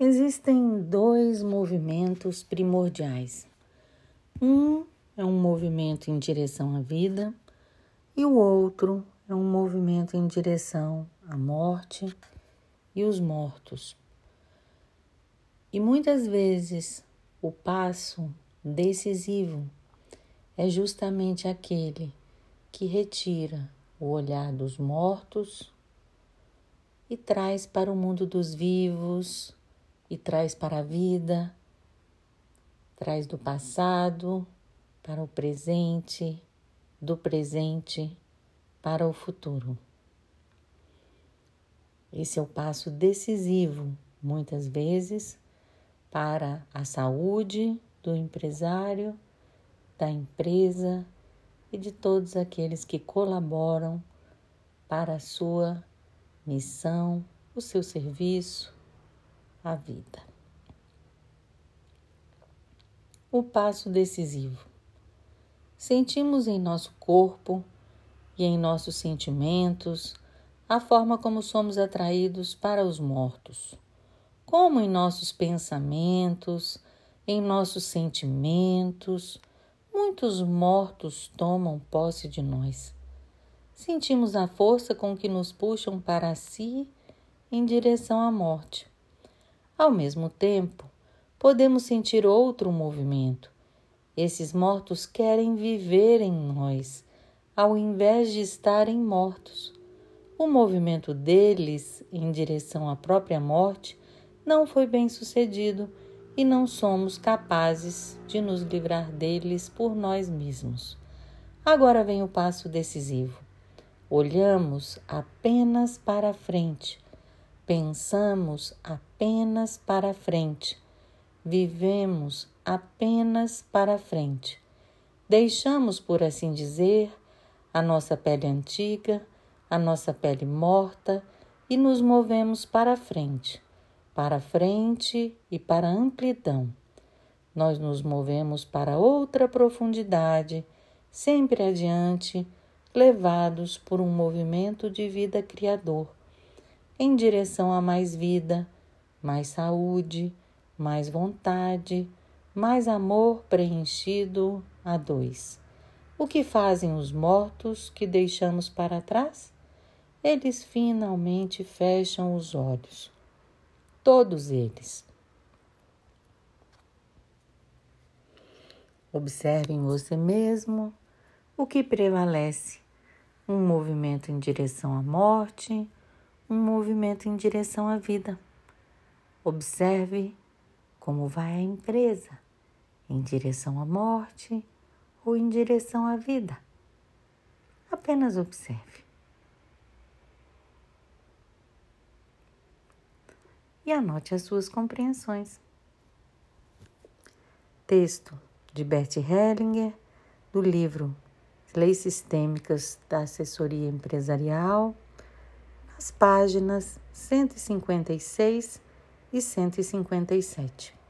Existem dois movimentos primordiais. Um é um movimento em direção à vida e o outro é um movimento em direção à morte e os mortos. E muitas vezes o passo decisivo é justamente aquele que retira o olhar dos mortos e traz para o mundo dos vivos e traz para a vida, traz do passado para o presente, do presente para o futuro. Esse é o passo decisivo, muitas vezes, para a saúde do empresário, da empresa e de todos aqueles que colaboram para a sua missão, o seu serviço, a vida. O passo decisivo. Sentimos em nosso corpo e em nossos sentimentos a forma como somos atraídos para os mortos, como em nossos pensamentos, em nossos sentimentos, muitos mortos tomam posse de nós. Sentimos a força com que nos puxam para si em direção à morte. Ao mesmo tempo, podemos sentir outro movimento. Esses mortos querem viver em nós, ao invés de estarem mortos. O movimento deles em direção à própria morte não foi bem sucedido e não somos capazes de nos livrar deles por nós mesmos. Agora vem o passo decisivo. Olhamos apenas para frente, pensamos apenas para frente, vivemos apenas para frente. Deixamos, por assim dizer, a nossa pele antiga, a nossa pele morta e nos movemos para frente para frente e para amplidão. Nós nos movemos para outra profundidade, sempre adiante, levados por um movimento de vida criador, em direção a mais vida, mais saúde, mais vontade, mais amor preenchido a dois. O que fazem os mortos que deixamos para trás? Eles finalmente fecham os olhos todos eles. Observe em você mesmo o que prevalece: um movimento em direção à morte, um movimento em direção à vida. Observe como vai a empresa, em direção à morte ou em direção à vida. Apenas observe. e anote as suas compreensões. Texto de Bert Hellinger, do livro Leis Sistêmicas da Assessoria Empresarial, nas páginas 156 e 157.